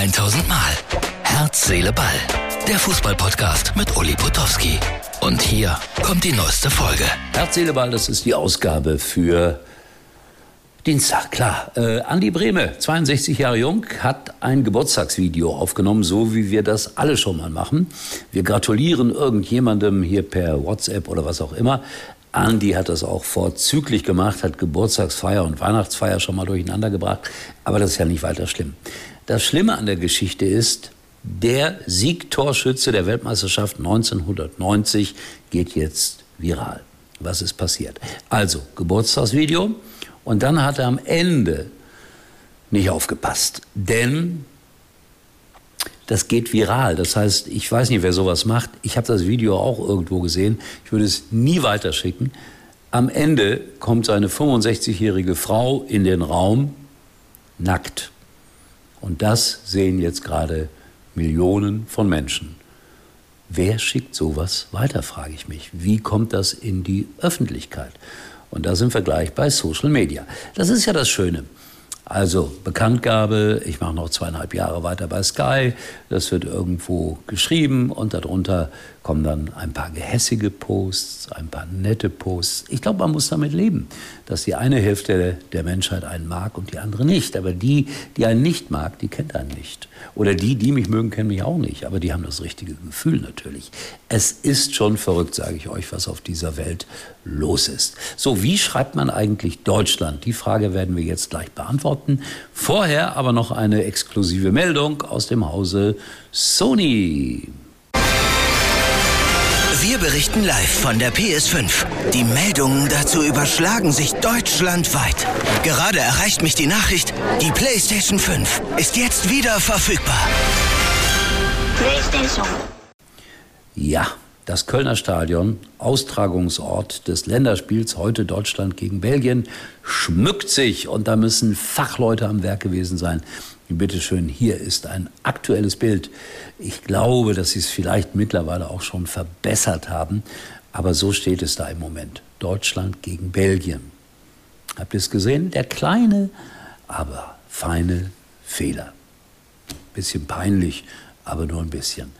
1000 Mal. Herz, Seele, Ball. Der Fußballpodcast mit Uli Potowski. Und hier kommt die neueste Folge. Herz, Seele, Ball, das ist die Ausgabe für Dienstag, klar. Äh, Andi Brehme, 62 Jahre jung, hat ein Geburtstagsvideo aufgenommen, so wie wir das alle schon mal machen. Wir gratulieren irgendjemandem hier per WhatsApp oder was auch immer. Andi hat das auch vorzüglich gemacht, hat Geburtstagsfeier und Weihnachtsfeier schon mal durcheinander gebracht. Aber das ist ja nicht weiter schlimm. Das Schlimme an der Geschichte ist, der Siegtorschütze der Weltmeisterschaft 1990 geht jetzt viral. Was ist passiert? Also, Geburtstagsvideo. Und dann hat er am Ende nicht aufgepasst. Denn das geht viral. Das heißt, ich weiß nicht, wer sowas macht. Ich habe das Video auch irgendwo gesehen. Ich würde es nie weiterschicken. Am Ende kommt seine 65-jährige Frau in den Raum nackt. Und das sehen jetzt gerade Millionen von Menschen. Wer schickt sowas weiter, frage ich mich. Wie kommt das in die Öffentlichkeit? Und da sind wir gleich bei Social Media. Das ist ja das Schöne. Also Bekanntgabe, ich mache noch zweieinhalb Jahre weiter bei Sky, das wird irgendwo geschrieben und darunter kommen dann ein paar gehässige Posts, ein paar nette Posts. Ich glaube, man muss damit leben, dass die eine Hälfte der Menschheit einen mag und die andere nicht. Aber die, die einen nicht mag, die kennt einen nicht. Oder die, die mich mögen, kennen mich auch nicht. Aber die haben das richtige Gefühl natürlich. Es ist schon verrückt, sage ich euch, was auf dieser Welt los ist. So, wie schreibt man eigentlich Deutschland? Die Frage werden wir jetzt gleich beantworten. Vorher aber noch eine exklusive Meldung aus dem Hause Sony. Wir berichten live von der PS5. Die Meldungen dazu überschlagen sich deutschlandweit. Gerade erreicht mich die Nachricht, die PlayStation 5 ist jetzt wieder verfügbar. PlayStation. Ja, das Kölner Stadion, Austragungsort des Länderspiels, heute Deutschland gegen Belgien, schmückt sich und da müssen Fachleute am Werk gewesen sein. Bitte schön, hier ist ein aktuelles Bild. Ich glaube, dass Sie es vielleicht mittlerweile auch schon verbessert haben, aber so steht es da im Moment. Deutschland gegen Belgien. Habt ihr es gesehen? Der kleine, aber feine Fehler. Bisschen peinlich, aber nur ein bisschen.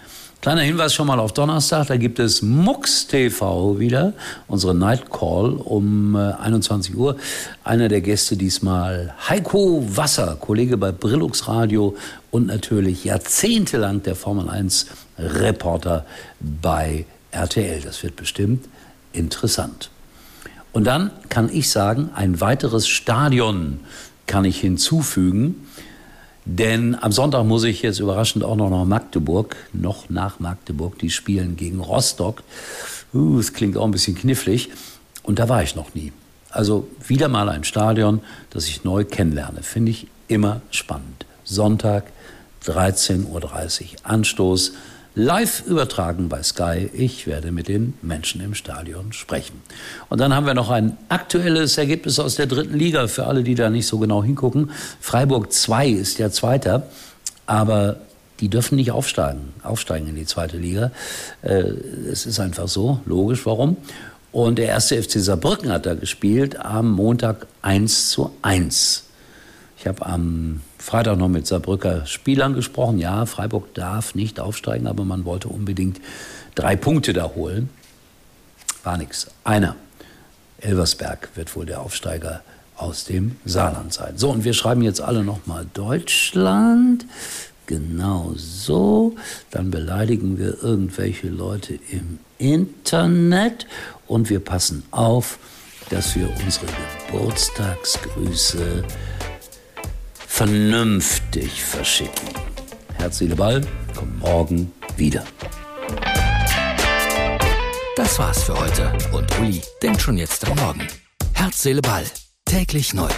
Kleiner Hinweis schon mal auf Donnerstag, da gibt es Mux TV wieder, unsere Night Call um 21 äh, Uhr. Einer der Gäste diesmal Heiko Wasser, Kollege bei Brillux Radio und natürlich jahrzehntelang der Formel 1 Reporter bei RTL. Das wird bestimmt interessant. Und dann kann ich sagen, ein weiteres Stadion kann ich hinzufügen. Denn am Sonntag muss ich jetzt überraschend auch noch nach Magdeburg, noch nach Magdeburg. Die spielen gegen Rostock. Uh, es klingt auch ein bisschen knifflig. Und da war ich noch nie. Also wieder mal ein Stadion, das ich neu kennenlerne. Finde ich immer spannend. Sonntag, 13.30 Uhr Anstoß live übertragen bei Sky. Ich werde mit den Menschen im Stadion sprechen. Und dann haben wir noch ein aktuelles Ergebnis aus der dritten Liga für alle, die da nicht so genau hingucken. Freiburg 2 ist ja Zweiter, aber die dürfen nicht aufsteigen, aufsteigen in die zweite Liga. Äh, es ist einfach so, logisch, warum. Und der erste FC Saarbrücken hat da gespielt am Montag 1 zu 1. Ich habe am Freitag noch mit Saarbrücker Spielern gesprochen. Ja, Freiburg darf nicht aufsteigen, aber man wollte unbedingt drei Punkte da holen. War nichts. Einer. Elversberg wird wohl der Aufsteiger aus dem Saarland sein. So, und wir schreiben jetzt alle nochmal Deutschland. Genau so. Dann beleidigen wir irgendwelche Leute im Internet und wir passen auf, dass wir unsere Geburtstagsgrüße vernünftig verschicken. Herz, Seele, Ball, kommt morgen wieder. Das war's für heute und Uli denkt schon jetzt am Morgen. Herz, Seele, Ball, täglich neu.